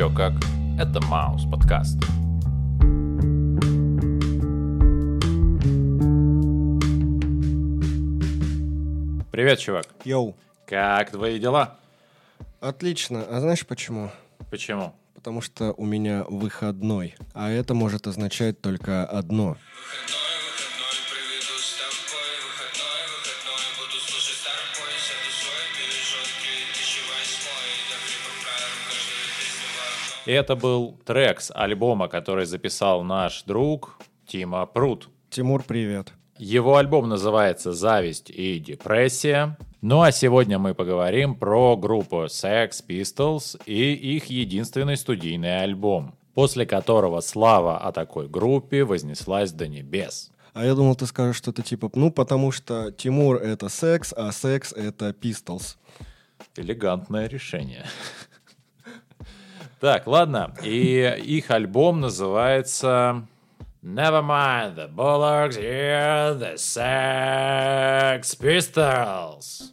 еще как. Это Маус подкаст. Привет, чувак. Йоу. Как твои дела? Отлично. А знаешь почему? Почему? Потому что у меня выходной. А это может означать только одно. И это был трек с альбома, который записал наш друг Тима Прут. Тимур, привет. Его альбом называется «Зависть и депрессия». Ну а сегодня мы поговорим про группу Sex Pistols и их единственный студийный альбом, после которого слава о такой группе вознеслась до небес. А я думал, ты скажешь что-то типа, ну, потому что Тимур — это секс, а секс — это Pistols. Элегантное решение. Так, ладно. И их альбом называется Never mind the bullocks, here the Sex Pistols.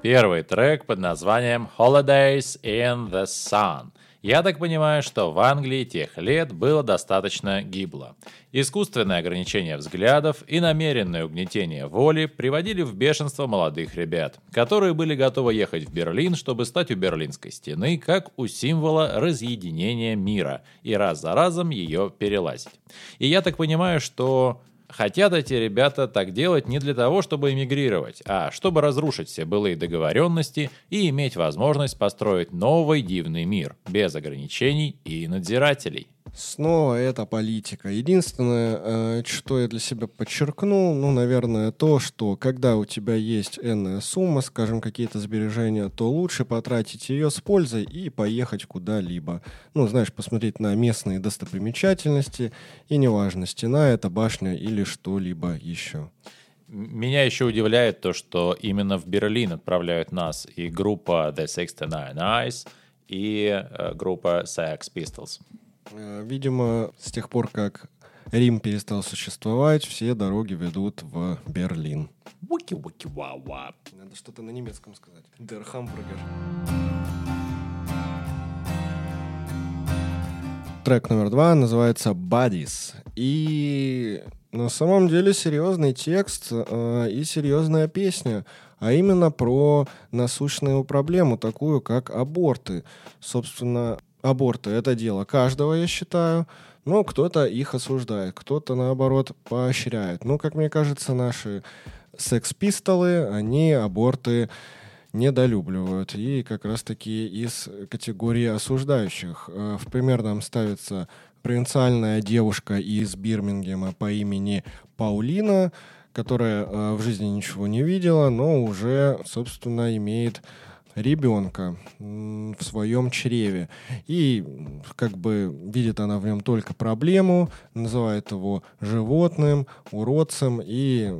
Первый трек под названием Holidays in the Sun – я так понимаю, что в Англии тех лет было достаточно гибло. Искусственное ограничение взглядов и намеренное угнетение воли приводили в бешенство молодых ребят, которые были готовы ехать в Берлин, чтобы стать у Берлинской стены, как у символа разъединения мира, и раз за разом ее перелазить. И я так понимаю, что Хотят эти ребята так делать не для того, чтобы эмигрировать, а чтобы разрушить все былые договоренности и иметь возможность построить новый дивный мир, без ограничений и надзирателей. Снова это политика. Единственное, э, что я для себя подчеркнул, ну, наверное, то, что когда у тебя есть энная сумма, скажем, какие-то сбережения, то лучше потратить ее с пользой и поехать куда-либо. Ну, знаешь, посмотреть на местные достопримечательности, и неважно, стена это башня или что-либо еще. Меня еще удивляет то, что именно в Берлин отправляют нас и группа The 69 Eyes, и э, группа Sex Pistols. Э, видимо, с тех пор, как Рим перестал существовать, все дороги ведут в Берлин. Надо что-то на немецком сказать. Der Hamburger. Трек номер два называется «Buddies». И на самом деле серьезный текст э, и серьезная песня, а именно про насущную проблему, такую как аборты. Собственно, аборты — это дело каждого, я считаю. Но кто-то их осуждает, кто-то, наоборот, поощряет. Ну, как мне кажется, наши секс-пистолы, они аборты недолюбливают. И как раз-таки из категории осуждающих. Э, в пример нам ставится провинциальная девушка из Бирмингема по имени Паулина, которая э, в жизни ничего не видела, но уже, собственно, имеет ребенка в своем чреве. И как бы видит она в нем только проблему, называет его животным, уродцем и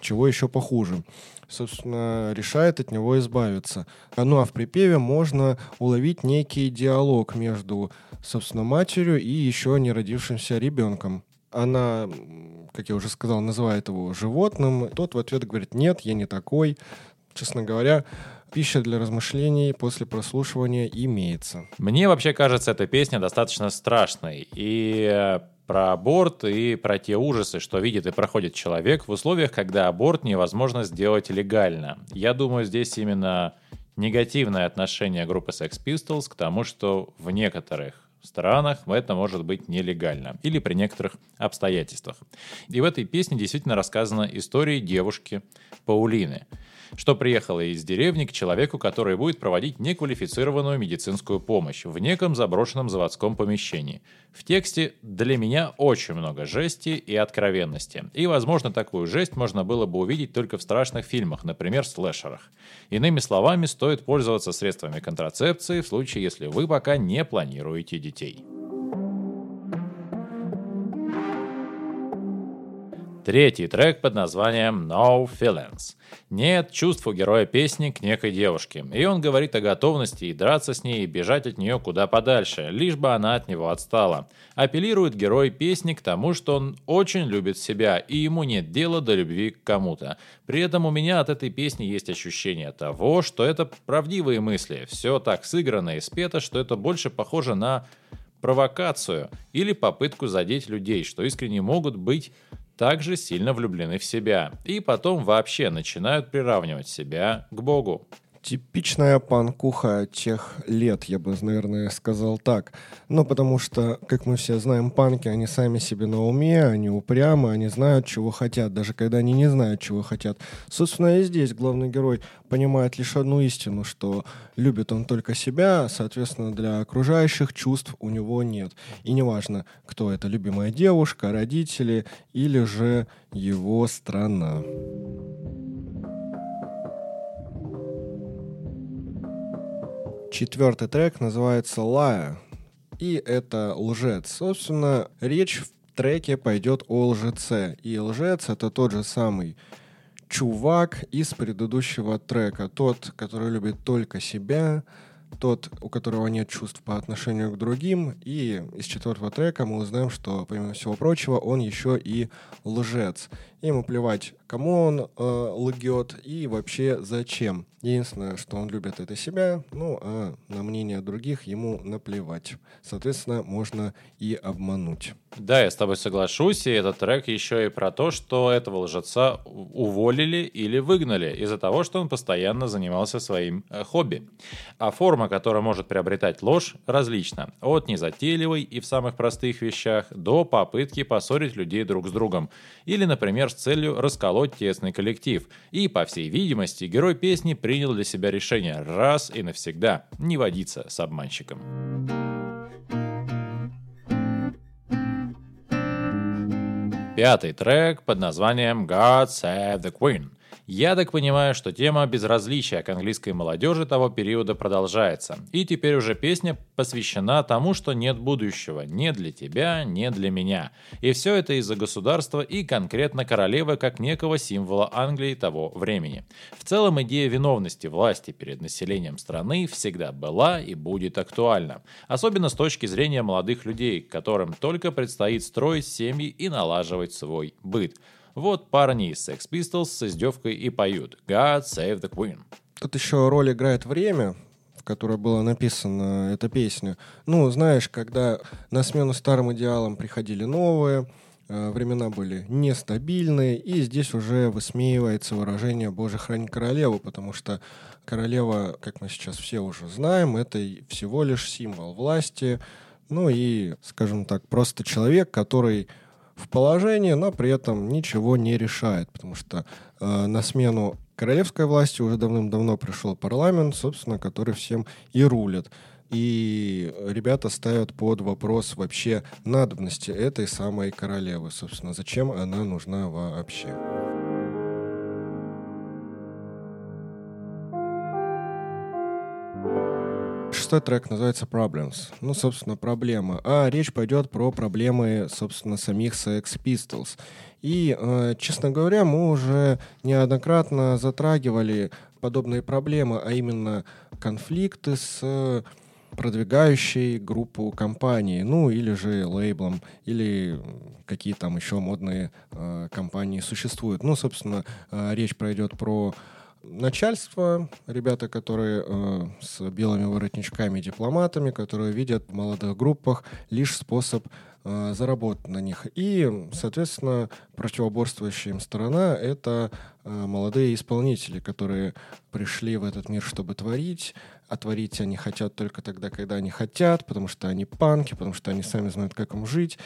чего еще похуже. Собственно, решает от него избавиться. Ну а в припеве можно уловить некий диалог между, собственно, матерью и еще не родившимся ребенком. Она, как я уже сказал, называет его животным. Тот в ответ говорит, нет, я не такой. Честно говоря, пища для размышлений после прослушивания имеется. Мне вообще кажется эта песня достаточно страшной. И э, про аборт и про те ужасы, что видит и проходит человек в условиях, когда аборт невозможно сделать легально. Я думаю, здесь именно негативное отношение группы Sex Pistols к тому, что в некоторых странах это может быть нелегально или при некоторых обстоятельствах. И в этой песне действительно рассказана история девушки Паулины – что приехала из деревни к человеку, который будет проводить неквалифицированную медицинскую помощь в неком заброшенном заводском помещении. В тексте для меня очень много жести и откровенности. И, возможно, такую жесть можно было бы увидеть только в страшных фильмах, например, слэшерах. Иными словами, стоит пользоваться средствами контрацепции в случае, если вы пока не планируете детей. Третий трек под названием No Feelings. Нет чувств у героя песни к некой девушке, и он говорит о готовности и драться с ней, и бежать от нее куда подальше, лишь бы она от него отстала. Апеллирует герой песни к тому, что он очень любит себя, и ему нет дела до любви к кому-то. При этом у меня от этой песни есть ощущение того, что это правдивые мысли, все так сыграно и спето, что это больше похоже на провокацию или попытку задеть людей, что искренне могут быть также сильно влюблены в себя и потом вообще начинают приравнивать себя к Богу. Типичная панкуха тех лет, я бы, наверное, сказал так. Ну, потому что, как мы все знаем, панки, они сами себе на уме, они упрямы, они знают, чего хотят, даже когда они не знают, чего хотят. Собственно, и здесь главный герой понимает лишь одну истину, что любит он только себя, соответственно, для окружающих чувств у него нет. И неважно, кто это, любимая девушка, родители или же его страна. Четвертый трек называется «Лая», и это «Лжец». Собственно, речь в треке пойдет о лжеце, и лжец — это тот же самый чувак из предыдущего трека, тот, который любит только себя, тот, у которого нет чувств по отношению к другим. И из четвертого трека мы узнаем, что, помимо всего прочего, он еще и лжец. Ему плевать, кому он э, лгет и вообще зачем. Единственное, что он любит, это себя, ну а на мнение других ему наплевать. Соответственно, можно и обмануть. Да, я с тобой соглашусь, и этот трек еще и про то, что этого лжеца уволили или выгнали из-за того, что он постоянно занимался своим э, хобби. А форма, которая может приобретать ложь, различна. От незатейливой и в самых простых вещах до попытки поссорить людей друг с другом. Или, например, с целью расколоть тесный коллектив. И, по всей видимости, герой песни принял для себя решение раз и навсегда не водиться с обманщиком. Пятый трек под названием God Save the Queen – я так понимаю, что тема безразличия к английской молодежи того периода продолжается. И теперь уже песня посвящена тому, что нет будущего. Не для тебя, не для меня. И все это из-за государства и конкретно королевы как некого символа Англии того времени. В целом идея виновности власти перед населением страны всегда была и будет актуальна. Особенно с точки зрения молодых людей, которым только предстоит строить семьи и налаживать свой быт. Вот парни из Sex Pistols с издевкой и поют «God Save the Queen». Тут еще роль играет время, в которой была написана эта песня. Ну, знаешь, когда на смену старым идеалам приходили новые, э, времена были нестабильные, и здесь уже высмеивается выражение «Боже, храни королеву», потому что королева, как мы сейчас все уже знаем, это всего лишь символ власти, ну и, скажем так, просто человек, который в положении, но при этом ничего не решает, потому что э, на смену королевской власти уже давным-давно пришел парламент, собственно, который всем и рулит. И ребята ставят под вопрос вообще надобности этой самой королевы, собственно, зачем она нужна вообще. Шестой трек называется Problems. Ну, собственно, проблема. А речь пойдет про проблемы, собственно, самих Sex Pistols. И, э, честно говоря, мы уже неоднократно затрагивали подобные проблемы, а именно конфликты с продвигающей группу компании, ну или же лейблом, или какие там еще модные э, компании существуют. Ну, собственно, э, речь пройдет про начальство, ребята, которые э, с белыми воротничками, дипломатами, которые видят в молодых группах лишь способ э, заработать на них. И, соответственно, противоборствующая им сторона — это э, молодые исполнители, которые пришли в этот мир, чтобы творить, а они хотят только тогда, когда они хотят, потому что они панки, потому что они сами знают, как им жить.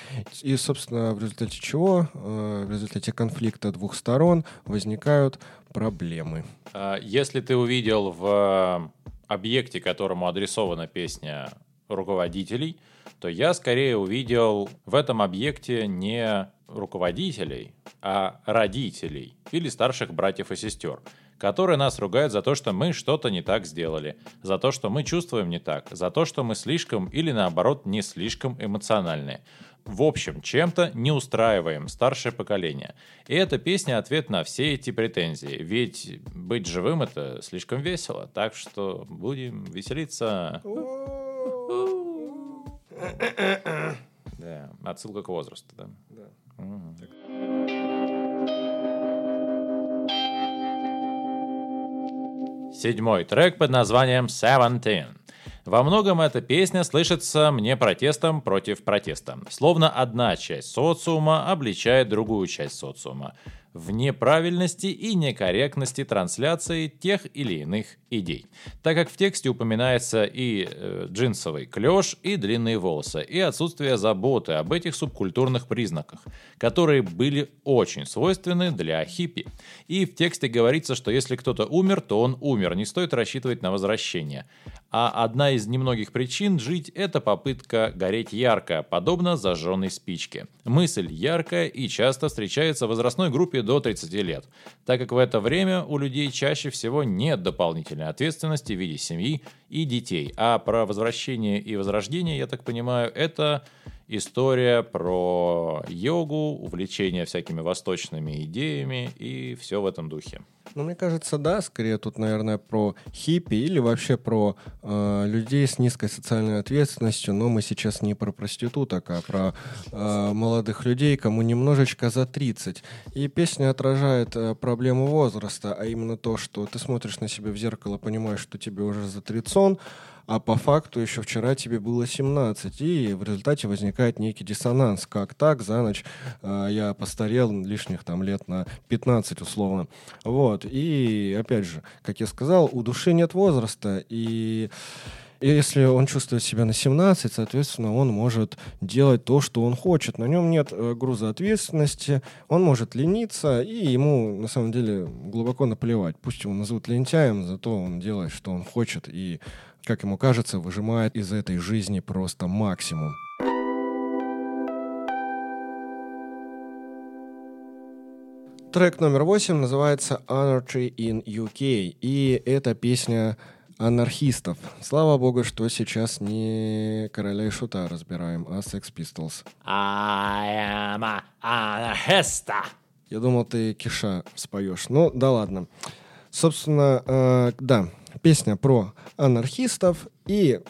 И, собственно, в результате чего, э, в результате конфликта двух сторон возникают проблемы. А, если ты увидел в объекте, которому адресована песня руководителей, то я скорее увидел в этом объекте не руководителей, а родителей или старших братьев и сестер которые нас ругают за то, что мы что-то не так сделали, за то, что мы чувствуем не так, за то, что мы слишком или наоборот не слишком эмоциональные. в общем, чем-то не устраиваем старшее поколение. И эта песня ответ на все эти претензии. Ведь быть живым это слишком весело. Так что будем веселиться. Да, отсылка к возрасту, да. Седьмой трек под названием Seventeen. Во многом эта песня слышится мне протестом против протеста. Словно одна часть социума обличает другую часть социума в неправильности и некорректности трансляции тех или иных идей, так как в тексте упоминается и э, джинсовый клеш, и длинные волосы, и отсутствие заботы об этих субкультурных признаках, которые были очень свойственны для хиппи. И в тексте говорится, что если кто-то умер, то он умер, не стоит рассчитывать на возвращение. А одна из немногих причин жить – это попытка гореть ярко, подобно зажженной спичке. Мысль яркая и часто встречается в возрастной группе до 30 лет, так как в это время у людей чаще всего нет дополнительной ответственности в виде семьи и детей. А про возвращение и возрождение, я так понимаю, это история про йогу, увлечение всякими восточными идеями и все в этом духе. Ну, мне кажется, да, скорее тут, наверное, про хиппи или вообще про э, людей с низкой социальной ответственностью, но мы сейчас не про проституток, а про э, молодых людей, кому немножечко за 30. И песня отражает э, проблему возраста, а именно то, что ты смотришь на себя в зеркало, понимаешь, что тебе уже за 30, а по факту еще вчера тебе было 17, и в результате возникает некий диссонанс. Как так, за ночь э, я постарел лишних там лет на 15 условно. Вот, и опять же, как я сказал, у души нет возраста, и если он чувствует себя на 17, соответственно, он может делать то, что он хочет. На нем нет э, груза ответственности, он может лениться, и ему, на самом деле, глубоко наплевать. Пусть его назовут лентяем, зато он делает, что он хочет, и как ему кажется, выжимает из этой жизни просто максимум. Трек номер восемь называется Anarchy in UK, и это песня анархистов. Слава богу, что сейчас не короля и шута разбираем, а Sex Pistols. I am a anarchista. Я думал, ты Киша споешь. Ну, да ладно. Собственно, э, да, песня про анархистов, и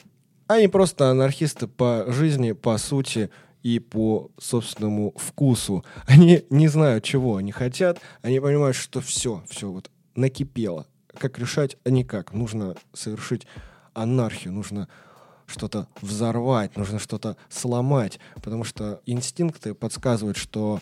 они просто анархисты по жизни, по сути и по собственному вкусу. Они не знают, чего они хотят, они понимают, что все, все вот накипело. Как решать, а никак. Нужно совершить анархию, нужно что-то взорвать, нужно что-то сломать, потому что инстинкты подсказывают, что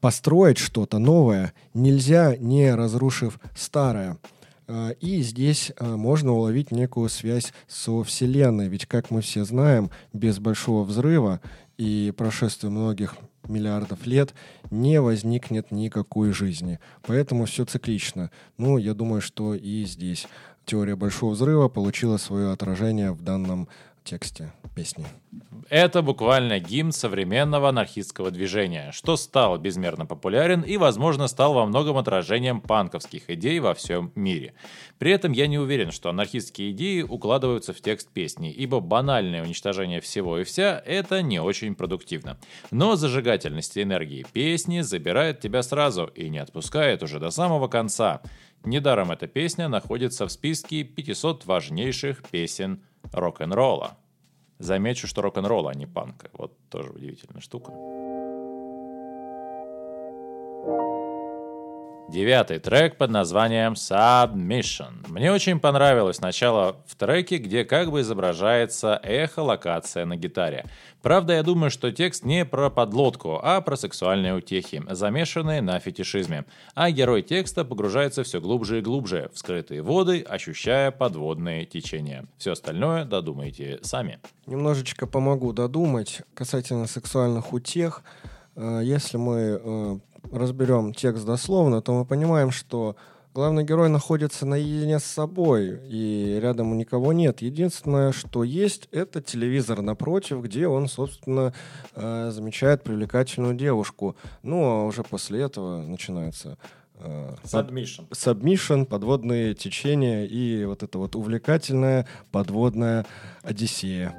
построить что-то новое нельзя, не разрушив старое. А, и здесь а, можно уловить некую связь со Вселенной. Ведь, как мы все знаем, без большого взрыва и прошествия многих миллиардов лет не возникнет никакой жизни. Поэтому все циклично. Ну, я думаю, что и здесь теория большого взрыва получила свое отражение в данном тексте песни. Это буквально гимн современного анархистского движения, что стал безмерно популярен и, возможно, стал во многом отражением панковских идей во всем мире. При этом я не уверен, что анархистские идеи укладываются в текст песни, ибо банальное уничтожение всего и вся – это не очень продуктивно. Но зажигательность энергии песни забирает тебя сразу и не отпускает уже до самого конца. Недаром эта песня находится в списке 500 важнейших песен рок-н-ролла. Замечу, что рок-н-ролл, а не панк. Вот тоже удивительная штука. Девятый трек под названием Submission. Мне очень понравилось начало в треке, где как бы изображается эхо-локация на гитаре. Правда, я думаю, что текст не про подлодку, а про сексуальные утехи, замешанные на фетишизме. А герой текста погружается все глубже и глубже в скрытые воды, ощущая подводные течения. Все остальное додумайте сами. Немножечко помогу додумать касательно сексуальных утех. Э, если мы э, разберем текст дословно, то мы понимаем, что главный герой находится наедине с собой, и рядом никого нет. Единственное, что есть, это телевизор напротив, где он, собственно, э, замечает привлекательную девушку. Ну, а уже после этого начинается Submission. Submission, подводные течения и вот это вот увлекательная подводная Одиссея.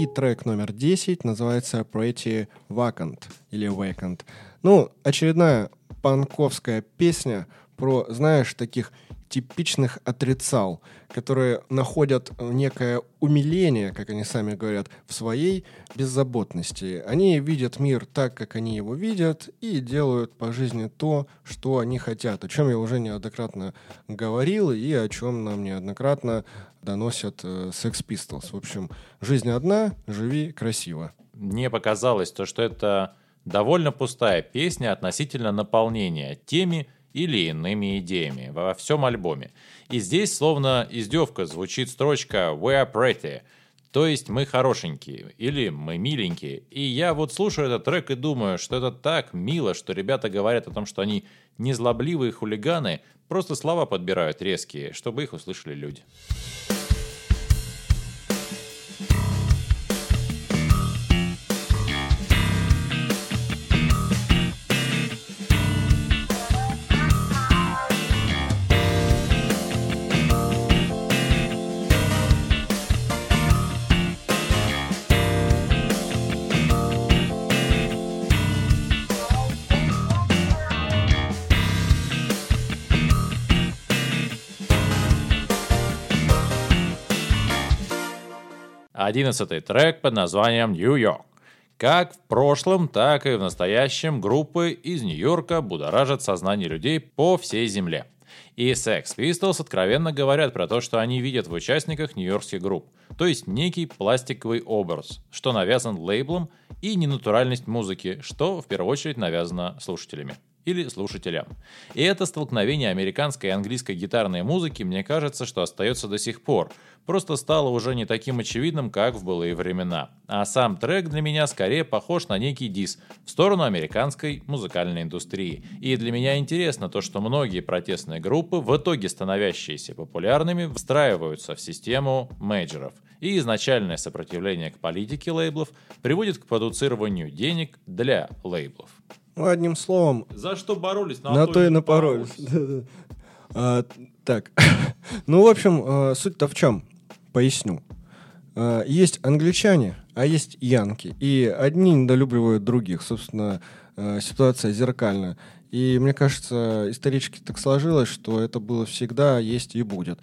И трек номер 10 называется Pretty Vacant или Vacant. Ну, очередная панковская песня про, знаешь, таких типичных отрицал, которые находят некое умиление, как они сами говорят, в своей беззаботности. Они видят мир так, как они его видят, и делают по жизни то, что они хотят, о чем я уже неоднократно говорил, и о чем нам неоднократно доносят э, Sex Pistols. В общем, жизнь одна, живи красиво. Мне показалось то, что это довольно пустая песня относительно наполнения теми, или иными идеями во всем альбоме. И здесь словно издевка звучит строчка «We're pretty», то есть мы хорошенькие или мы миленькие. И я вот слушаю этот трек и думаю, что это так мило, что ребята говорят о том, что они не злобливые хулиганы, просто слова подбирают резкие, чтобы их услышали люди. Одиннадцатый трек под названием «Нью-Йорк». Как в прошлом, так и в настоящем группы из Нью-Йорка будоражат сознание людей по всей земле. И Sex Pistols откровенно говорят про то, что они видят в участниках нью-йоркских групп, то есть некий пластиковый образ, что навязан лейблом, и ненатуральность музыки, что в первую очередь навязано слушателями или слушателям. И это столкновение американской и английской гитарной музыки, мне кажется, что остается до сих пор. Просто стало уже не таким очевидным, как в былые времена. А сам трек для меня скорее похож на некий дис в сторону американской музыкальной индустрии. И для меня интересно то, что многие протестные группы, в итоге становящиеся популярными, встраиваются в систему мейджеров. И изначальное сопротивление к политике лейблов приводит к продуцированию денег для лейблов. Ну, одним словом... За что боролись, на, на то и напоролись. а, так, ну, в общем, а, суть-то в чем? Поясню. А, есть англичане, а есть янки. И одни недолюбливают других. Собственно, ситуация зеркальная. И мне кажется, исторически так сложилось, что это было всегда, есть и будет.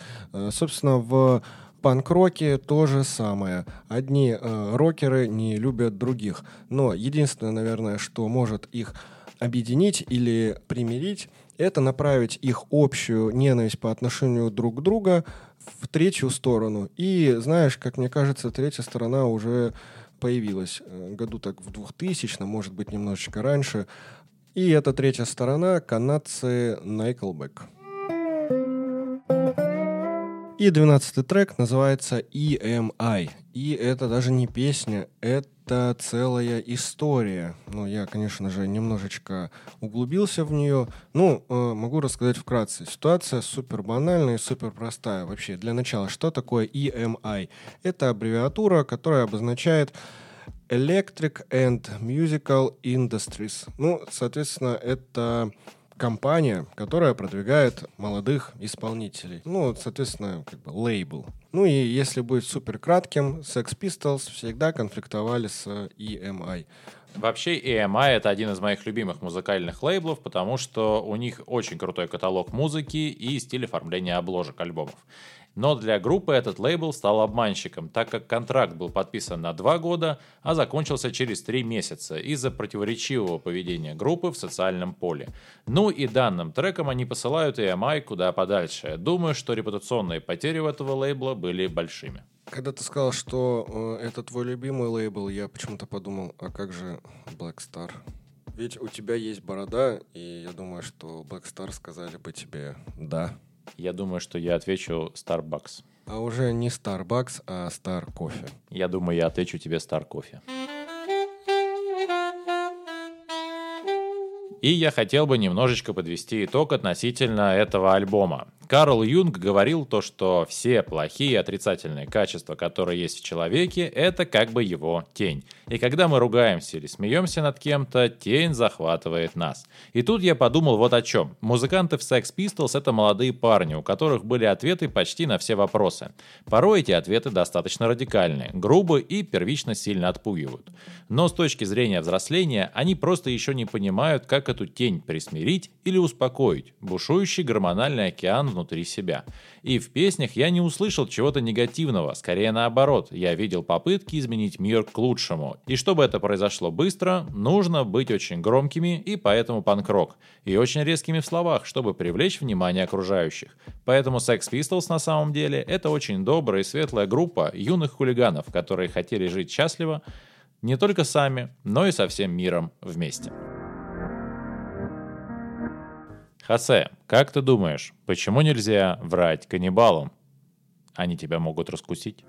Собственно, в панк-роке то же самое. Одни э, рокеры не любят других. Но единственное, наверное, что может их объединить или примирить, это направить их общую ненависть по отношению друг к другу в третью сторону. И, знаешь, как мне кажется, третья сторона уже появилась э, году так в 2000, может быть, немножечко раньше. И эта третья сторона — канадцы Nickelback. И двенадцатый трек называется EMI. И это даже не песня, это целая история. Ну, я, конечно же, немножечко углубился в нее. Ну, э, могу рассказать вкратце. Ситуация супер банальная и супер простая. Вообще, для начала, что такое EMI? Это аббревиатура, которая обозначает Electric and Musical Industries. Ну, соответственно, это компания, которая продвигает молодых исполнителей. Ну, соответственно, как бы лейбл. Ну и если быть супер кратким, Sex Pistols всегда конфликтовали с EMI. Вообще EMI это один из моих любимых музыкальных лейблов, потому что у них очень крутой каталог музыки и стиль оформления обложек альбомов. Но для группы этот лейбл стал обманщиком, так как контракт был подписан на два года, а закончился через три месяца из-за противоречивого поведения группы в социальном поле. Ну и данным треком они посылают EMI куда подальше. Думаю, что репутационные потери у этого лейбла были большими. Когда ты сказал, что э, это твой любимый лейбл, я почему-то подумал, а как же Black Star? Ведь у тебя есть борода, и я думаю, что Black Star сказали бы тебе «да». Я думаю, что я отвечу Starbucks. А уже не Starbucks, а Star Coffee. Я думаю, я отвечу тебе Star Coffee. И я хотел бы немножечко подвести итог относительно этого альбома. Карл Юнг говорил то, что все плохие отрицательные качества, которые есть в человеке, это как бы его тень. И когда мы ругаемся или смеемся над кем-то, тень захватывает нас. И тут я подумал вот о чем. Музыканты в Sex Pistols — это молодые парни, у которых были ответы почти на все вопросы. Порой эти ответы достаточно радикальные, грубы и первично сильно отпугивают. Но с точки зрения взросления, они просто еще не понимают, как эту тень присмирить или успокоить, бушующий гормональный океан внутри себя. И в песнях я не услышал чего-то негативного, скорее наоборот, я видел попытки изменить мир к лучшему. И чтобы это произошло быстро, нужно быть очень громкими и поэтому панк-рок, и очень резкими в словах, чтобы привлечь внимание окружающих. Поэтому Sex Pistols на самом деле это очень добрая и светлая группа юных хулиганов, которые хотели жить счастливо не только сами, но и со всем миром вместе. Хосе, как ты думаешь, почему нельзя врать каннибалам? Они тебя могут раскусить.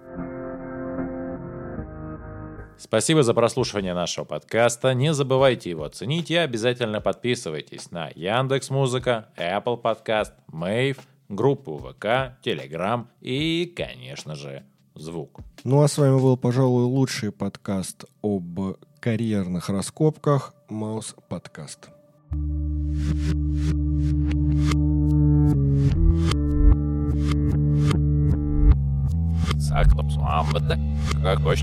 Спасибо за прослушивание нашего подкаста. Не забывайте его оценить и обязательно подписывайтесь на Яндекс Музыка, Apple Podcast, Мэйв, группу ВК, Telegram и, конечно же, звук. Ну а с вами был, пожалуй, лучший подкаст об карьерных раскопках Маус Подкаст. أكثر صعامة أكبر